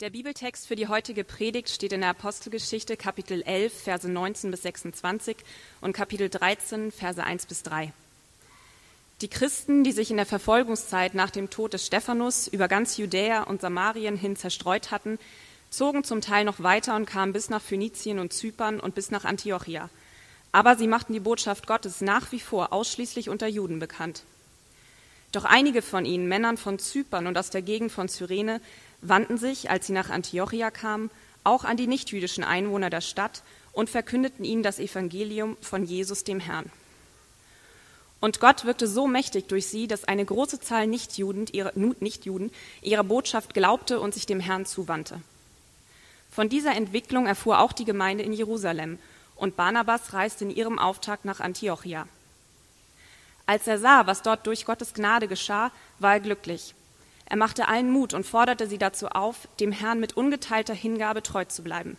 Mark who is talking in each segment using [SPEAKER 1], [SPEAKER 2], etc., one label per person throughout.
[SPEAKER 1] Der Bibeltext für die heutige Predigt steht in der Apostelgeschichte Kapitel 11, Verse 19 bis 26 und Kapitel 13, Verse 1 bis 3. Die Christen, die sich in der Verfolgungszeit nach dem Tod des Stephanus über ganz Judäa und Samarien hin zerstreut hatten, zogen zum Teil noch weiter und kamen bis nach Phönizien und Zypern und bis nach Antiochia. Aber sie machten die Botschaft Gottes nach wie vor ausschließlich unter Juden bekannt. Doch einige von ihnen, Männern von Zypern und aus der Gegend von Cyrene, wandten sich, als sie nach Antiochia kamen, auch an die nichtjüdischen Einwohner der Stadt und verkündeten ihnen das Evangelium von Jesus dem Herrn. Und Gott wirkte so mächtig durch sie, dass eine große Zahl Nichtjuden ihrer, Nichtjuden ihrer Botschaft glaubte und sich dem Herrn zuwandte. Von dieser Entwicklung erfuhr auch die Gemeinde in Jerusalem, und Barnabas reiste in ihrem Auftrag nach Antiochia. Als er sah, was dort durch Gottes Gnade geschah, war er glücklich er machte allen Mut und forderte sie dazu auf, dem Herrn mit ungeteilter Hingabe treu zu bleiben.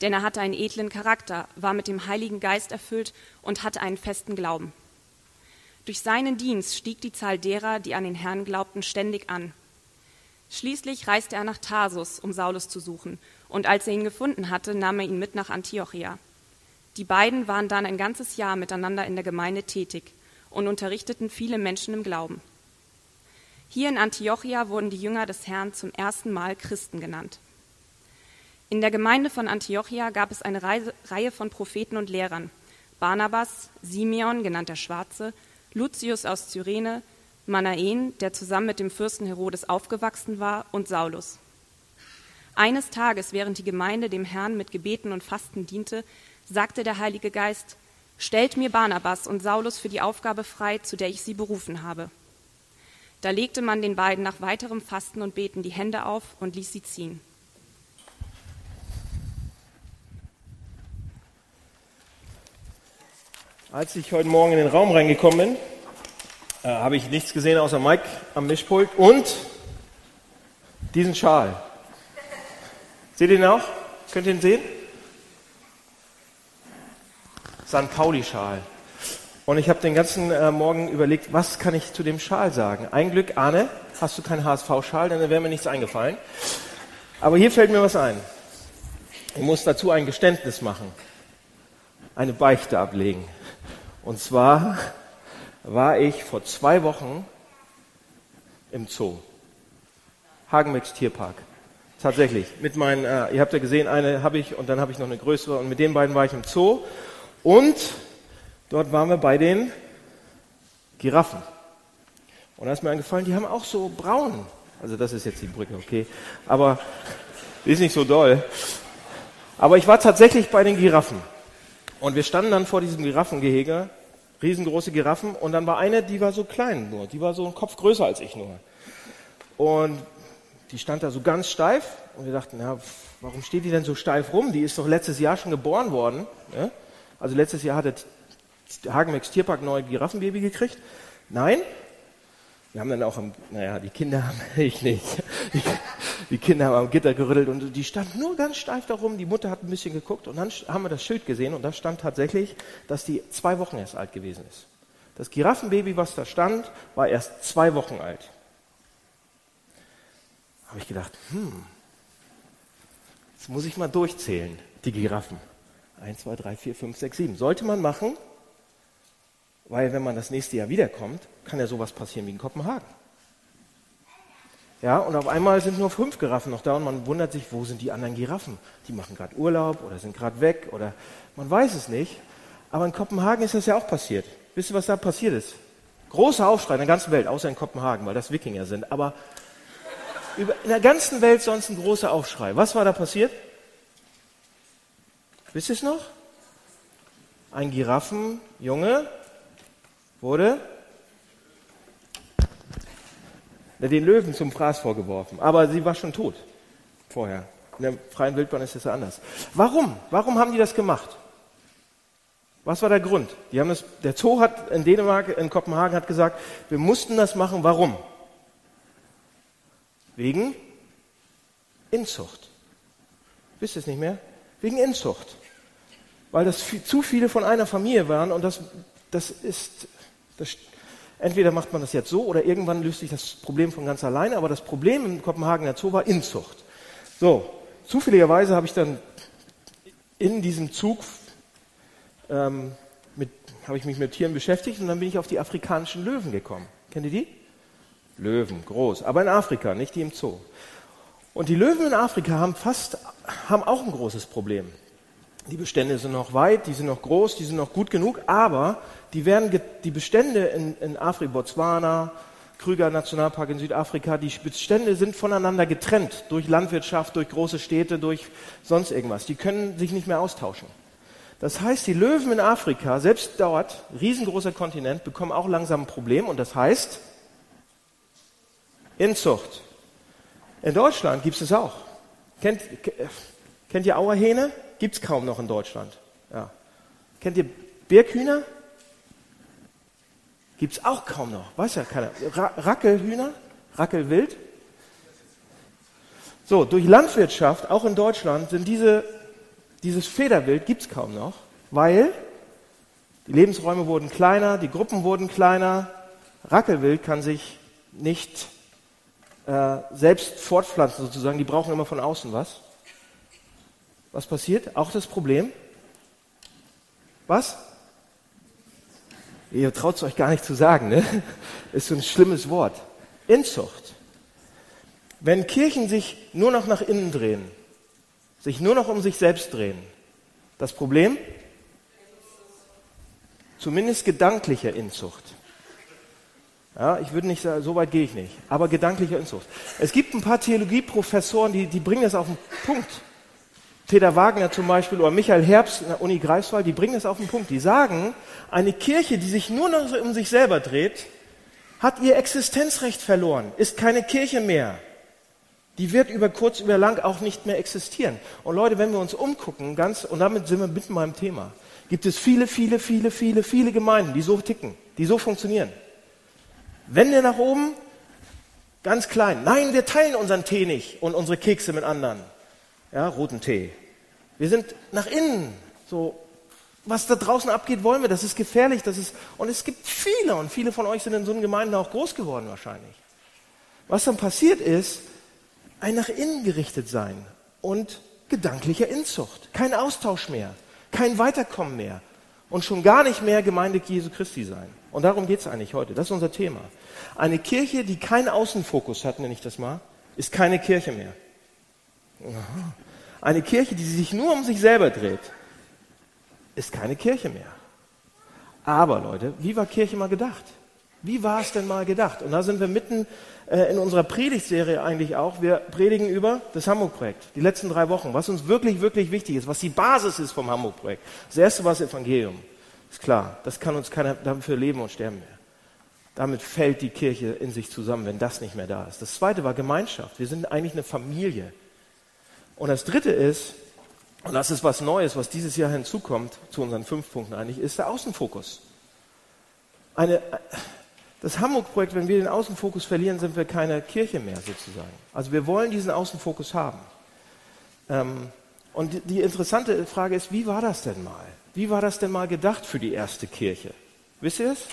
[SPEAKER 1] Denn er hatte einen edlen Charakter, war mit dem Heiligen Geist erfüllt und hatte einen festen Glauben. Durch seinen Dienst stieg die Zahl derer, die an den Herrn glaubten, ständig an. Schließlich reiste er nach Tarsus, um Saulus zu suchen, und als er ihn gefunden hatte, nahm er ihn mit nach Antiochia. Die beiden waren dann ein ganzes Jahr miteinander in der Gemeinde tätig und unterrichteten viele Menschen im Glauben. Hier in Antiochia wurden die Jünger des Herrn zum ersten Mal Christen genannt. In der Gemeinde von Antiochia gab es eine Reihe von Propheten und Lehrern. Barnabas, Simeon, genannt der Schwarze, Lucius aus Cyrene, Manaen, der zusammen mit dem Fürsten Herodes aufgewachsen war, und Saulus. Eines Tages, während die Gemeinde dem Herrn mit Gebeten und Fasten diente, sagte der Heilige Geist, Stellt mir Barnabas und Saulus für die Aufgabe frei, zu der ich sie berufen habe. Da legte man den beiden nach weiterem Fasten und Beten die Hände auf und ließ sie ziehen.
[SPEAKER 2] Als ich heute Morgen in den Raum reingekommen bin, äh, habe ich nichts gesehen außer Mike am Mischpult und diesen Schal. Seht ihr ihn auch? Könnt ihr ihn sehen? St. Pauli-Schal. Und ich habe den ganzen äh, Morgen überlegt, was kann ich zu dem Schal sagen? Ein Glück, Arne, hast du keinen HSV-Schal, dann wäre mir nichts eingefallen. Aber hier fällt mir was ein. Ich muss dazu ein Geständnis machen, eine Beichte ablegen. Und zwar war ich vor zwei Wochen im Zoo. Hagenbecks Tierpark. Tatsächlich. Mit meinen, äh, ihr habt ja gesehen, eine habe ich und dann habe ich noch eine größere und mit den beiden war ich im Zoo. Und Dort waren wir bei den Giraffen. Und da ist mir eingefallen, die haben auch so braun. Also das ist jetzt die Brücke, okay. Aber die ist nicht so doll. Aber ich war tatsächlich bei den Giraffen. Und wir standen dann vor diesem Giraffengehege, riesengroße Giraffen. Und dann war eine, die war so klein nur. Die war so ein Kopf größer als ich nur. Und die stand da so ganz steif. Und wir dachten, ja, warum steht die denn so steif rum? Die ist doch letztes Jahr schon geboren worden. Ja? Also letztes Jahr hatte Hagenbecks Tierpark neue Giraffenbaby gekriegt? Nein. Wir haben dann auch am, naja, die Kinder haben, ich nicht, die, die, Kinder haben am Gitter gerüttelt und die stand nur ganz steif darum. Die Mutter hat ein bisschen geguckt und dann haben wir das Schild gesehen und da stand tatsächlich, dass die zwei Wochen erst alt gewesen ist. Das Giraffenbaby, was da stand, war erst zwei Wochen alt. Habe ich gedacht, hm, jetzt muss ich mal durchzählen, die Giraffen. Eins, zwei, drei, vier, fünf, sechs, sieben. Sollte man machen, weil wenn man das nächste Jahr wiederkommt, kann ja sowas passieren wie in Kopenhagen. Ja, und auf einmal sind nur fünf Giraffen noch da und man wundert sich, wo sind die anderen Giraffen? Die machen gerade Urlaub oder sind gerade weg oder man weiß es nicht. Aber in Kopenhagen ist das ja auch passiert. Wisst ihr, was da passiert ist? Großer Aufschrei in der ganzen Welt, außer in Kopenhagen, weil das Wikinger sind. Aber in der ganzen Welt sonst ein großer Aufschrei. Was war da passiert? Wisst ihr es noch? Ein Giraffenjunge wurde den Löwen zum Fraß vorgeworfen. Aber sie war schon tot vorher. In der freien Wildbahn ist das ja anders. Warum? Warum haben die das gemacht? Was war der Grund? Die haben das, der Zoo hat in Dänemark, in Kopenhagen hat gesagt, wir mussten das machen. Warum? Wegen Inzucht. Wisst ihr es nicht mehr? Wegen Inzucht. Weil das zu viele von einer Familie waren und das, das ist das, entweder macht man das jetzt so oder irgendwann löst sich das Problem von ganz alleine. Aber das Problem in Kopenhagen der Zoo war Inzucht. So, zufälligerweise habe ich dann in diesem Zug ähm, mit, habe ich mich mit Tieren beschäftigt und dann bin ich auf die afrikanischen Löwen gekommen. Kennt ihr die? Löwen, groß, aber in Afrika, nicht die im Zoo. Und die Löwen in Afrika haben fast, haben auch ein großes Problem. Die Bestände sind noch weit, die sind noch groß, die sind noch gut genug, aber die werden, die Bestände in, in Afrika, Botswana, Krüger Nationalpark in Südafrika, die Bestände sind voneinander getrennt durch Landwirtschaft, durch große Städte, durch sonst irgendwas. Die können sich nicht mehr austauschen. Das heißt, die Löwen in Afrika, selbst dort, riesengroßer Kontinent, bekommen auch langsam ein Problem und das heißt Inzucht. In Deutschland gibt es es auch. Kennt, kennt ihr Auerhähne? Gibt es kaum noch in Deutschland. Ja. Kennt ihr Birkhühner? Gibt es auch kaum noch. Weiß ja keiner. Ra Rackelhühner? Rackelwild? So, durch Landwirtschaft, auch in Deutschland, sind diese, dieses Federwild gibt es kaum noch, weil die Lebensräume wurden kleiner, die Gruppen wurden kleiner. Rackelwild kann sich nicht äh, selbst fortpflanzen sozusagen. Die brauchen immer von außen was. Was passiert? Auch das Problem. Was? Ihr traut es euch gar nicht zu sagen, ne? Ist so ein schlimmes Wort. Inzucht. Wenn Kirchen sich nur noch nach innen drehen, sich nur noch um sich selbst drehen, das Problem? Zumindest gedankliche Inzucht. Ja, ich würde nicht sagen, so weit gehe ich nicht, aber gedankliche Inzucht. Es gibt ein paar Theologieprofessoren, die, die bringen das auf den Punkt. Peter Wagner zum Beispiel oder Michael Herbst in der Uni Greifswald, die bringen es auf den Punkt. Die sagen, eine Kirche, die sich nur noch um sich selber dreht, hat ihr Existenzrecht verloren, ist keine Kirche mehr. Die wird über kurz, über lang auch nicht mehr existieren. Und Leute, wenn wir uns umgucken, ganz, und damit sind wir mitten beim Thema, gibt es viele, viele, viele, viele, viele Gemeinden, die so ticken, die so funktionieren. Wände nach oben, ganz klein. Nein, wir teilen unseren Tee nicht und unsere Kekse mit anderen ja, roten Tee. Wir sind nach innen, so, was da draußen abgeht, wollen wir, das ist gefährlich, das ist, und es gibt viele, und viele von euch sind in so einen Gemeinden auch groß geworden wahrscheinlich. Was dann passiert ist, ein nach innen gerichtet sein und gedanklicher Inzucht. Kein Austausch mehr, kein Weiterkommen mehr und schon gar nicht mehr Gemeinde Jesu Christi sein. Und darum geht es eigentlich heute. Das ist unser Thema. Eine Kirche, die keinen Außenfokus hat, nenne ich das mal, ist keine Kirche mehr. Eine Kirche, die sich nur um sich selber dreht, ist keine Kirche mehr. Aber Leute, wie war Kirche mal gedacht? Wie war es denn mal gedacht? Und da sind wir mitten äh, in unserer Predigtserie eigentlich auch. Wir predigen über das Hamburg-Projekt, die letzten drei Wochen, was uns wirklich, wirklich wichtig ist, was die Basis ist vom Hamburg-Projekt. Das erste war das Evangelium. Ist klar, das kann uns keiner dafür leben und sterben mehr. Damit fällt die Kirche in sich zusammen, wenn das nicht mehr da ist. Das zweite war Gemeinschaft. Wir sind eigentlich eine Familie. Und das Dritte ist, und das ist was Neues, was dieses Jahr hinzukommt, zu unseren fünf Punkten eigentlich, ist der Außenfokus. Eine, das Hamburg-Projekt, wenn wir den Außenfokus verlieren, sind wir keine Kirche mehr sozusagen. Also wir wollen diesen Außenfokus haben. Ähm, und die, die interessante Frage ist, wie war das denn mal? Wie war das denn mal gedacht für die erste Kirche? Wisst ihr es?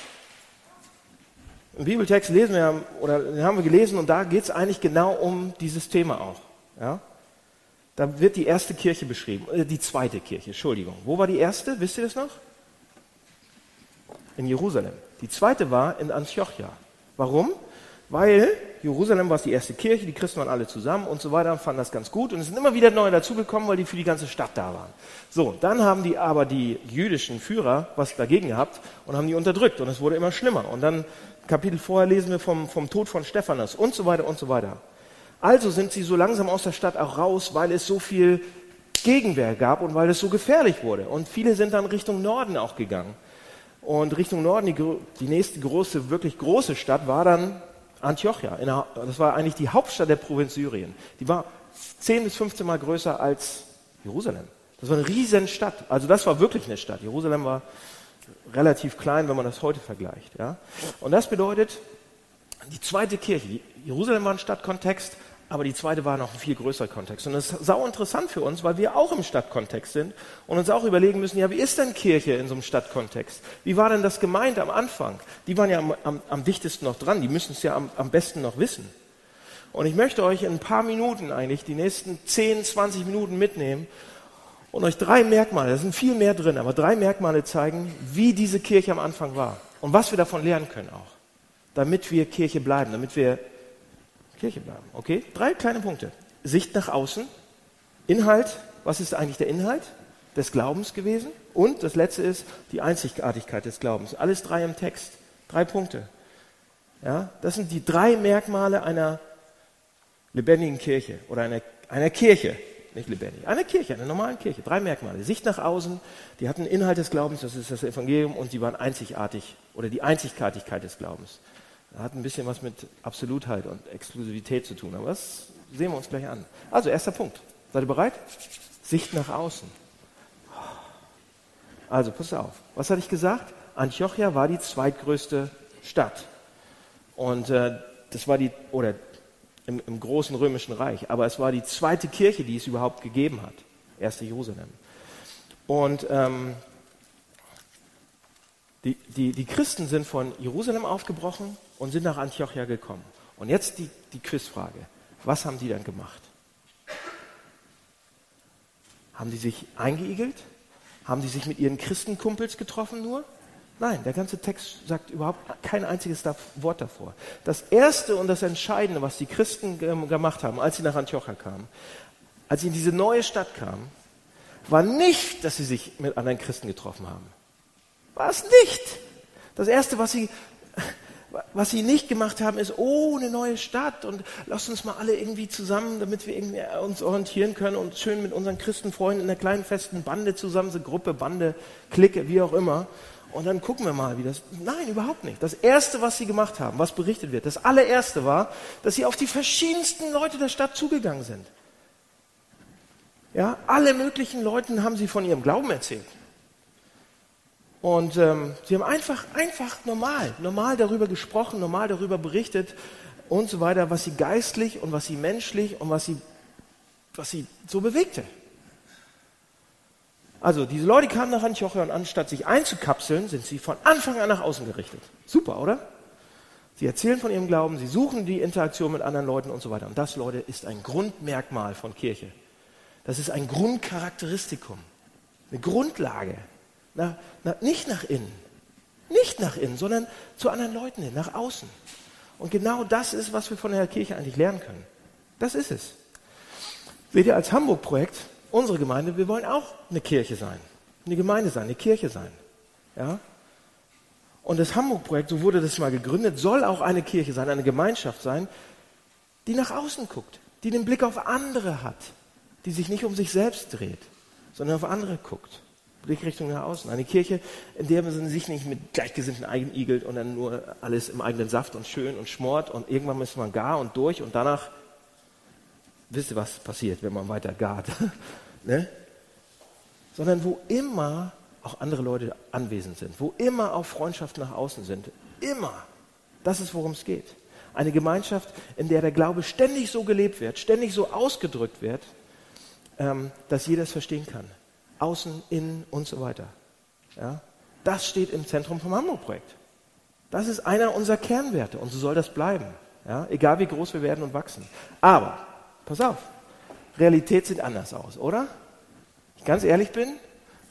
[SPEAKER 2] Im Bibeltext lesen wir, oder haben wir gelesen, und da geht es eigentlich genau um dieses Thema auch. Ja? Da wird die erste Kirche beschrieben, äh, die zweite Kirche, Entschuldigung. Wo war die erste? Wisst ihr das noch? In Jerusalem. Die zweite war in Antiochia. Warum? Weil Jerusalem war die erste Kirche, die Christen waren alle zusammen und so weiter, fanden das ganz gut und es sind immer wieder neue dazugekommen, weil die für die ganze Stadt da waren. So, dann haben die aber die jüdischen Führer was dagegen gehabt und haben die unterdrückt und es wurde immer schlimmer. Und dann Kapitel vorher lesen wir vom, vom Tod von Stephanus und so weiter und so weiter. Also sind sie so langsam aus der Stadt auch raus, weil es so viel Gegenwehr gab und weil es so gefährlich wurde. Und viele sind dann Richtung Norden auch gegangen. Und Richtung Norden, die, die nächste große, wirklich große Stadt war dann Antiochia. Der, das war eigentlich die Hauptstadt der Provinz Syrien. Die war 10 bis 15 Mal größer als Jerusalem. Das war eine riesen Stadt. Also das war wirklich eine Stadt. Jerusalem war relativ klein, wenn man das heute vergleicht. Ja? Und das bedeutet, die zweite Kirche, Jerusalem war ein Stadtkontext, aber die zweite war noch ein viel größerer Kontext. Und das ist sau interessant für uns, weil wir auch im Stadtkontext sind und uns auch überlegen müssen, ja, wie ist denn Kirche in so einem Stadtkontext? Wie war denn das gemeint am Anfang? Die waren ja am, am, am dichtesten noch dran, die müssen es ja am, am besten noch wissen. Und ich möchte euch in ein paar Minuten eigentlich, die nächsten 10, 20 Minuten mitnehmen und euch drei Merkmale, da sind viel mehr drin, aber drei Merkmale zeigen, wie diese Kirche am Anfang war und was wir davon lernen können auch, damit wir Kirche bleiben, damit wir Kirche bleiben. Okay? Drei kleine Punkte. Sicht nach außen, Inhalt, was ist eigentlich der Inhalt des Glaubens gewesen? Und das letzte ist die Einzigartigkeit des Glaubens. Alles drei im Text. Drei Punkte. Ja, das sind die drei Merkmale einer lebendigen Kirche oder einer, einer Kirche, nicht lebendig, einer Kirche, einer normalen Kirche. Drei Merkmale. Sicht nach außen, die hatten Inhalt des Glaubens, das ist das Evangelium, und die waren einzigartig oder die Einzigartigkeit des Glaubens. Hat ein bisschen was mit Absolutheit und Exklusivität zu tun, aber das sehen wir uns gleich an. Also, erster Punkt. Seid ihr bereit? Sicht nach außen. Also, pass auf. Was hatte ich gesagt? Antiochia war die zweitgrößte Stadt. Und äh, das war die, oder im, im großen römischen Reich. Aber es war die zweite Kirche, die es überhaupt gegeben hat. Erste Jerusalem. Und ähm, die, die, die Christen sind von Jerusalem aufgebrochen und sind nach Antiochia gekommen. Und jetzt die, die Quizfrage. Was haben die dann gemacht? Haben die sich eingeigelt? Haben die sich mit ihren Christenkumpels getroffen nur? Nein, der ganze Text sagt überhaupt kein einziges Wort davor. Das Erste und das Entscheidende, was die Christen gemacht haben, als sie nach Antiochia kamen, als sie in diese neue Stadt kamen, war nicht, dass sie sich mit anderen Christen getroffen haben. War es nicht. Das Erste, was sie, was sie nicht gemacht haben, ist, oh, eine neue Stadt und lasst uns mal alle irgendwie zusammen, damit wir irgendwie uns orientieren können und schön mit unseren Christenfreunden in einer kleinen festen Bande zusammen sind, Gruppe, Bande, Clique, wie auch immer und dann gucken wir mal, wie das. Nein, überhaupt nicht. Das erste, was sie gemacht haben, was berichtet wird, das allererste war, dass sie auf die verschiedensten Leute der Stadt zugegangen sind. Ja, alle möglichen Leuten haben sie von ihrem Glauben erzählt. Und ähm, sie haben einfach, einfach normal, normal darüber gesprochen, normal darüber berichtet und so weiter, was sie geistlich und was sie menschlich und was sie, was sie so bewegte. Also diese Leute kamen nach Antiochia und anstatt sich einzukapseln, sind sie von Anfang an nach außen gerichtet. Super, oder? Sie erzählen von ihrem Glauben, sie suchen die Interaktion mit anderen Leuten und so weiter. Und das, Leute, ist ein Grundmerkmal von Kirche. Das ist ein Grundcharakteristikum, eine Grundlage. Na, na, nicht nach innen, nicht nach innen, sondern zu anderen Leuten hin, nach außen. Und genau das ist, was wir von der Kirche eigentlich lernen können. Das ist es. Seht ihr, als Hamburg-Projekt unsere Gemeinde, wir wollen auch eine Kirche sein, eine Gemeinde sein, eine Kirche sein. Ja? Und das Hamburg-Projekt, so wurde das mal gegründet, soll auch eine Kirche sein, eine Gemeinschaft sein, die nach außen guckt, die den Blick auf andere hat, die sich nicht um sich selbst dreht, sondern auf andere guckt. Blickrichtung nach außen. Eine Kirche, in der man sich nicht mit Gleichgesinnten eigenigelt und dann nur alles im eigenen Saft und schön und schmort und irgendwann ist man gar und durch und danach wisst ihr, was passiert, wenn man weiter gart? ne? Sondern wo immer auch andere Leute anwesend sind, wo immer auch Freundschaften nach außen sind. Immer. Das ist, worum es geht. Eine Gemeinschaft, in der der Glaube ständig so gelebt wird, ständig so ausgedrückt wird, ähm, dass jeder es verstehen kann. Außen, innen und so weiter. Ja? Das steht im Zentrum vom Hamburg-Projekt. Das ist einer unserer Kernwerte und so soll das bleiben. Ja? Egal wie groß wir werden und wachsen. Aber Pass auf, Realität sieht anders aus, oder? Ich ganz ehrlich bin,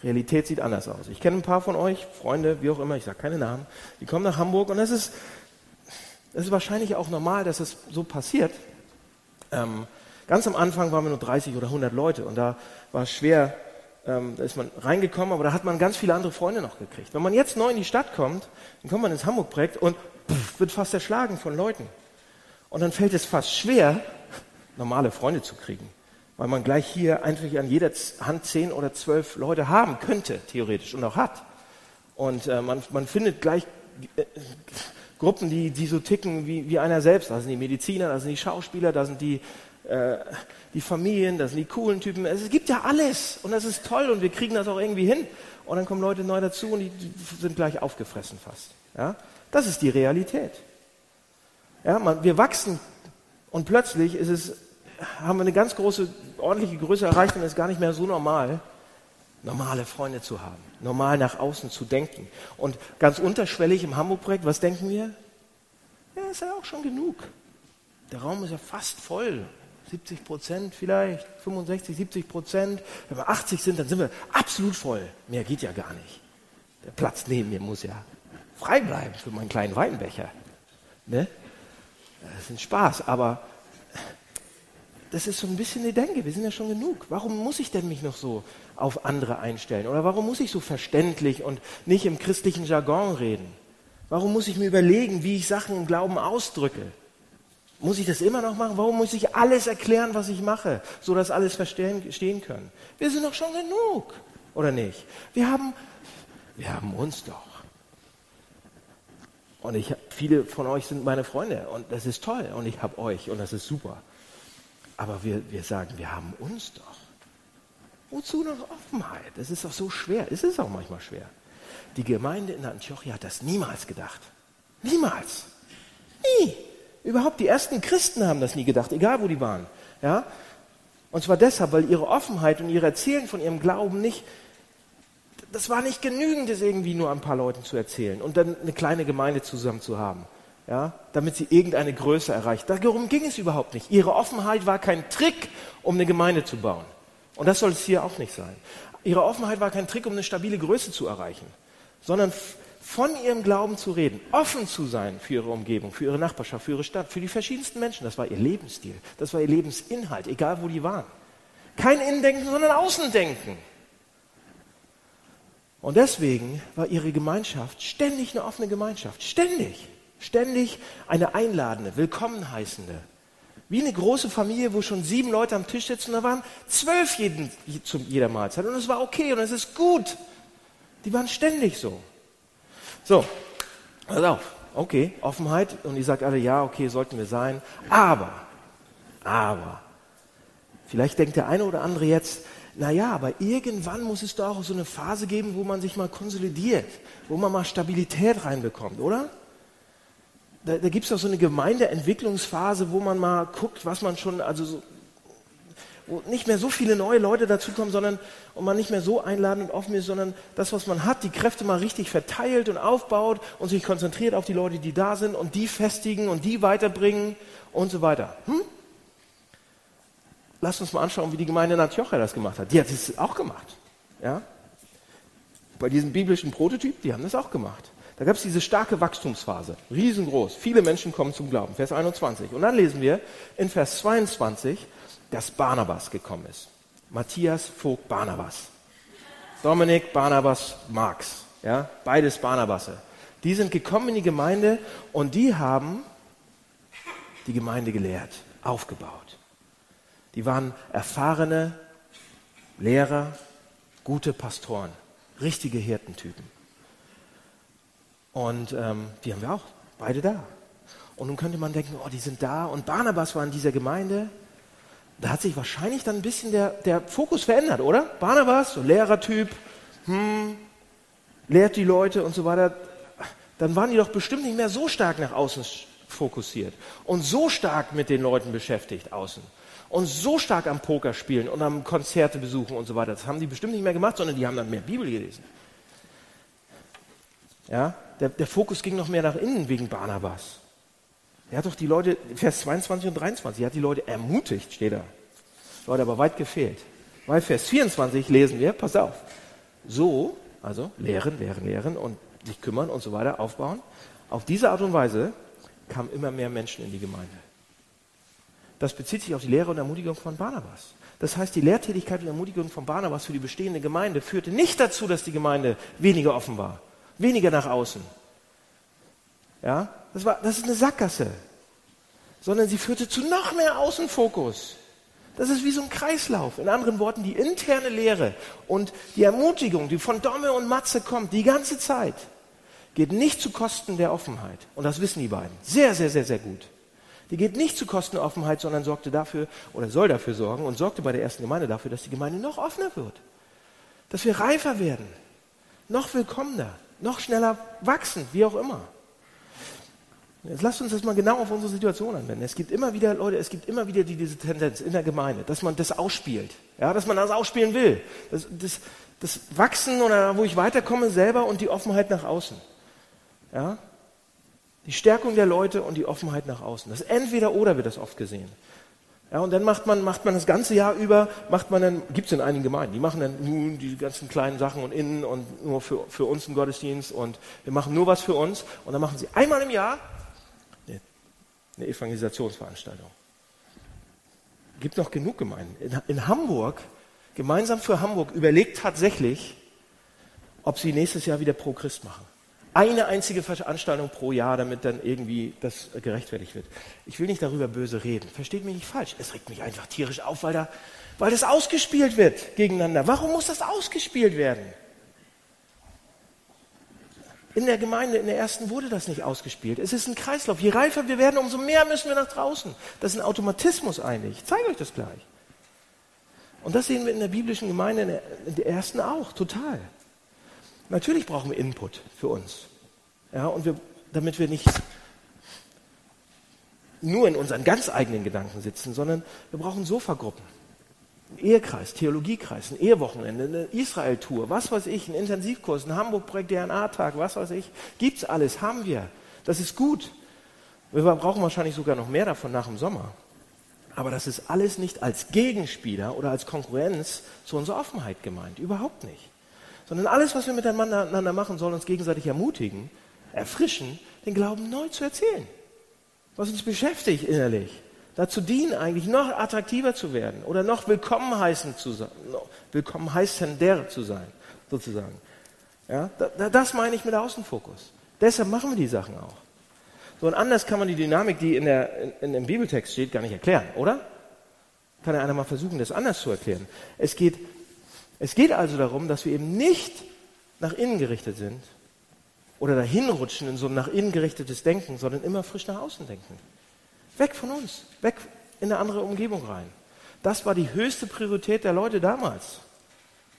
[SPEAKER 2] Realität sieht anders aus. Ich kenne ein paar von euch, Freunde, wie auch immer, ich sage keine Namen, die kommen nach Hamburg und das ist, ist wahrscheinlich auch normal, dass es so passiert. Ähm, ganz am Anfang waren wir nur 30 oder 100 Leute und da war es schwer, ähm, da ist man reingekommen, aber da hat man ganz viele andere Freunde noch gekriegt. Wenn man jetzt neu in die Stadt kommt, dann kommt man ins Hamburg-Projekt und pff, wird fast erschlagen von Leuten. Und dann fällt es fast schwer, normale Freunde zu kriegen. Weil man gleich hier eigentlich an jeder Hand zehn oder zwölf Leute haben könnte, theoretisch, und auch hat. Und äh, man, man findet gleich äh, Gruppen, die, die so ticken wie, wie einer selbst. Da sind die Mediziner, da sind die Schauspieler, da sind die, äh, die Familien, da sind die coolen Typen. Es gibt ja alles und das ist toll und wir kriegen das auch irgendwie hin. Und dann kommen Leute neu dazu und die sind gleich aufgefressen fast. Ja? Das ist die Realität. Ja, man, wir wachsen und plötzlich ist es haben wir eine ganz große, ordentliche Größe erreicht und es ist gar nicht mehr so normal, normale Freunde zu haben, normal nach außen zu denken. Und ganz unterschwellig im Hamburg-Projekt, was denken wir? Ja, ist ja auch schon genug. Der Raum ist ja fast voll. 70 Prozent vielleicht, 65, 70 Prozent. Wenn wir 80 sind, dann sind wir absolut voll. Mehr geht ja gar nicht. Der Platz neben mir muss ja frei bleiben für meinen kleinen Weinbecher. Ne? Das ist ein Spaß, aber das ist so ein bisschen eine Denke. Wir sind ja schon genug. Warum muss ich denn mich noch so auf andere einstellen? Oder warum muss ich so verständlich und nicht im christlichen Jargon reden? Warum muss ich mir überlegen, wie ich Sachen im Glauben ausdrücke? Muss ich das immer noch machen? Warum muss ich alles erklären, was ich mache, so dass alles verstehen können? Wir sind doch schon genug, oder nicht? Wir haben, wir haben uns doch. Und ich, viele von euch sind meine Freunde und das ist toll und ich habe euch und das ist super. Aber wir, wir sagen, wir haben uns doch. Wozu noch Offenheit? Das ist doch so schwer. Es ist auch manchmal schwer. Die Gemeinde in Antiochia hat das niemals gedacht. Niemals. Nie. Überhaupt die ersten Christen haben das nie gedacht, egal wo die waren. Ja? Und zwar deshalb, weil ihre Offenheit und ihre Erzählen von ihrem Glauben nicht, das war nicht genügend, das irgendwie nur ein paar Leuten zu erzählen und dann eine kleine Gemeinde zusammen zu haben. Ja, damit sie irgendeine Größe erreicht. Darum ging es überhaupt nicht. Ihre Offenheit war kein Trick, um eine Gemeinde zu bauen. Und das soll es hier auch nicht sein. Ihre Offenheit war kein Trick, um eine stabile Größe zu erreichen, sondern von ihrem Glauben zu reden, offen zu sein für ihre Umgebung, für ihre Nachbarschaft, für ihre Stadt, für die verschiedensten Menschen. Das war ihr Lebensstil, das war ihr Lebensinhalt, egal wo die waren. Kein Innendenken, sondern Außendenken. Und deswegen war ihre Gemeinschaft ständig eine offene Gemeinschaft. Ständig. Ständig eine einladende, willkommen heißende. Wie eine große Familie, wo schon sieben Leute am Tisch sitzen, da waren zwölf jeden, zu jeder Mahlzeit. Und es war okay und es ist gut. Die waren ständig so. So, pass auf. Okay, Offenheit. Und ihr sagt alle, ja, okay, sollten wir sein. Aber, aber, vielleicht denkt der eine oder andere jetzt, na ja, aber irgendwann muss es doch auch so eine Phase geben, wo man sich mal konsolidiert, wo man mal Stabilität reinbekommt, oder? Da, da gibt es doch so eine Gemeindeentwicklungsphase, wo man mal guckt, was man schon, also so, wo nicht mehr so viele neue Leute dazukommen, sondern und man nicht mehr so einladend und offen ist, sondern das, was man hat, die Kräfte mal richtig verteilt und aufbaut und sich konzentriert auf die Leute, die da sind und die festigen und die weiterbringen und so weiter. Hm? Lasst uns mal anschauen, wie die Gemeinde in Antiochia das gemacht hat. Die hat es auch gemacht. Ja? Bei diesem biblischen Prototyp, die haben das auch gemacht. Da gab es diese starke Wachstumsphase, riesengroß. Viele Menschen kommen zum Glauben. Vers 21. Und dann lesen wir in Vers 22, dass Barnabas gekommen ist. Matthias Vogt Barnabas. Dominik Barnabas Marx. Ja, beides Barnabasse. Die sind gekommen in die Gemeinde und die haben die Gemeinde gelehrt, aufgebaut. Die waren erfahrene Lehrer, gute Pastoren, richtige Hirtentypen. Und ähm, die haben wir auch, beide da. Und nun könnte man denken, oh, die sind da. Und Barnabas war in dieser Gemeinde hat sich wahrscheinlich dann ein bisschen der, der Fokus verändert, oder? Barnabas, so Lehrertyp, hm, lehrt die Leute und so weiter. Dann waren die doch bestimmt nicht mehr so stark nach außen fokussiert und so stark mit den Leuten beschäftigt außen und so stark am Poker spielen und am Konzerte besuchen und so weiter. Das haben die bestimmt nicht mehr gemacht, sondern die haben dann mehr Bibel gelesen. Ja, der, der Fokus ging noch mehr nach innen wegen Barnabas. Er hat doch die Leute, Vers 22 und 23, er hat die Leute ermutigt, steht da. Leute, aber weit gefehlt. Weil Vers 24 lesen wir, pass auf. So, also lehren, lehren, lehren und sich kümmern und so weiter, aufbauen. Auf diese Art und Weise kamen immer mehr Menschen in die Gemeinde. Das bezieht sich auf die Lehre und Ermutigung von Barnabas. Das heißt, die Lehrtätigkeit und Ermutigung von Barnabas für die bestehende Gemeinde führte nicht dazu, dass die Gemeinde weniger offen war, weniger nach außen. Ja, das, war, das ist eine Sackgasse. Sondern sie führte zu noch mehr Außenfokus. Das ist wie so ein Kreislauf. In anderen Worten, die interne Lehre und die Ermutigung, die von Domme und Matze kommt, die ganze Zeit, geht nicht zu Kosten der Offenheit. Und das wissen die beiden. Sehr, sehr, sehr, sehr gut. Die geht nicht zu Kosten der Offenheit, sondern sorgte dafür oder soll dafür sorgen und sorgte bei der ersten Gemeinde dafür, dass die Gemeinde noch offener wird. Dass wir reifer werden, noch willkommener, noch schneller wachsen, wie auch immer. Jetzt lasst uns das mal genau auf unsere Situation anwenden. Es gibt immer wieder, Leute, es gibt immer wieder die, diese Tendenz in der Gemeinde, dass man das ausspielt. Ja, dass man das ausspielen will. Das, das, das Wachsen oder wo ich weiterkomme selber und die Offenheit nach außen. Ja? Die Stärkung der Leute und die Offenheit nach außen. Das entweder oder wird das oft gesehen. Ja, und dann macht man, macht man das ganze Jahr über, macht man dann, gibt es in einigen Gemeinden, die machen dann nun die ganzen kleinen Sachen und innen und nur für, für uns einen Gottesdienst und wir machen nur was für uns und dann machen sie einmal im Jahr eine Evangelisationsveranstaltung. Gibt noch genug Gemeinden. In, in Hamburg, gemeinsam für Hamburg, überlegt tatsächlich, ob sie nächstes Jahr wieder Pro Christ machen. Eine einzige Veranstaltung pro Jahr, damit dann irgendwie das gerechtfertigt wird. Ich will nicht darüber böse reden. Versteht mich nicht falsch. Es regt mich einfach tierisch auf, weil, da, weil das ausgespielt wird gegeneinander. Warum muss das ausgespielt werden? In der Gemeinde, in der ersten wurde das nicht ausgespielt. Es ist ein Kreislauf. Je reifer wir werden, umso mehr müssen wir nach draußen. Das ist ein Automatismus eigentlich. Ich zeige euch das gleich. Und das sehen wir in der biblischen Gemeinde, in der, in der ersten auch, total. Natürlich brauchen wir Input für uns. Ja, und wir, damit wir nicht nur in unseren ganz eigenen Gedanken sitzen, sondern wir brauchen Sofagruppen. Ehekreis, Theologiekreis, ein Ehewochenende, eine Israel-Tour, was weiß ich, ein Intensivkurs, ein Hamburg-Projekt, DNA-Tag, was weiß ich. Gibt's alles, haben wir. Das ist gut. Wir brauchen wahrscheinlich sogar noch mehr davon nach dem Sommer. Aber das ist alles nicht als Gegenspieler oder als Konkurrenz zu unserer Offenheit gemeint. Überhaupt nicht sondern alles, was wir miteinander machen, soll uns gegenseitig ermutigen, erfrischen, den Glauben neu zu erzählen. Was uns beschäftigt innerlich. Dazu dienen eigentlich, noch attraktiver zu werden oder noch willkommen heißen zu sein, willkommen heißender zu sein, sozusagen. Ja, das meine ich mit Außenfokus. Deshalb machen wir die Sachen auch. So, und anders kann man die Dynamik, die in, der, in, in dem Bibeltext steht, gar nicht erklären, oder? Kann ja einer mal versuchen, das anders zu erklären. Es geht es geht also darum, dass wir eben nicht nach innen gerichtet sind oder dahin rutschen in so ein nach innen gerichtetes Denken, sondern immer frisch nach außen denken. Weg von uns, weg in eine andere Umgebung rein. Das war die höchste Priorität der Leute damals.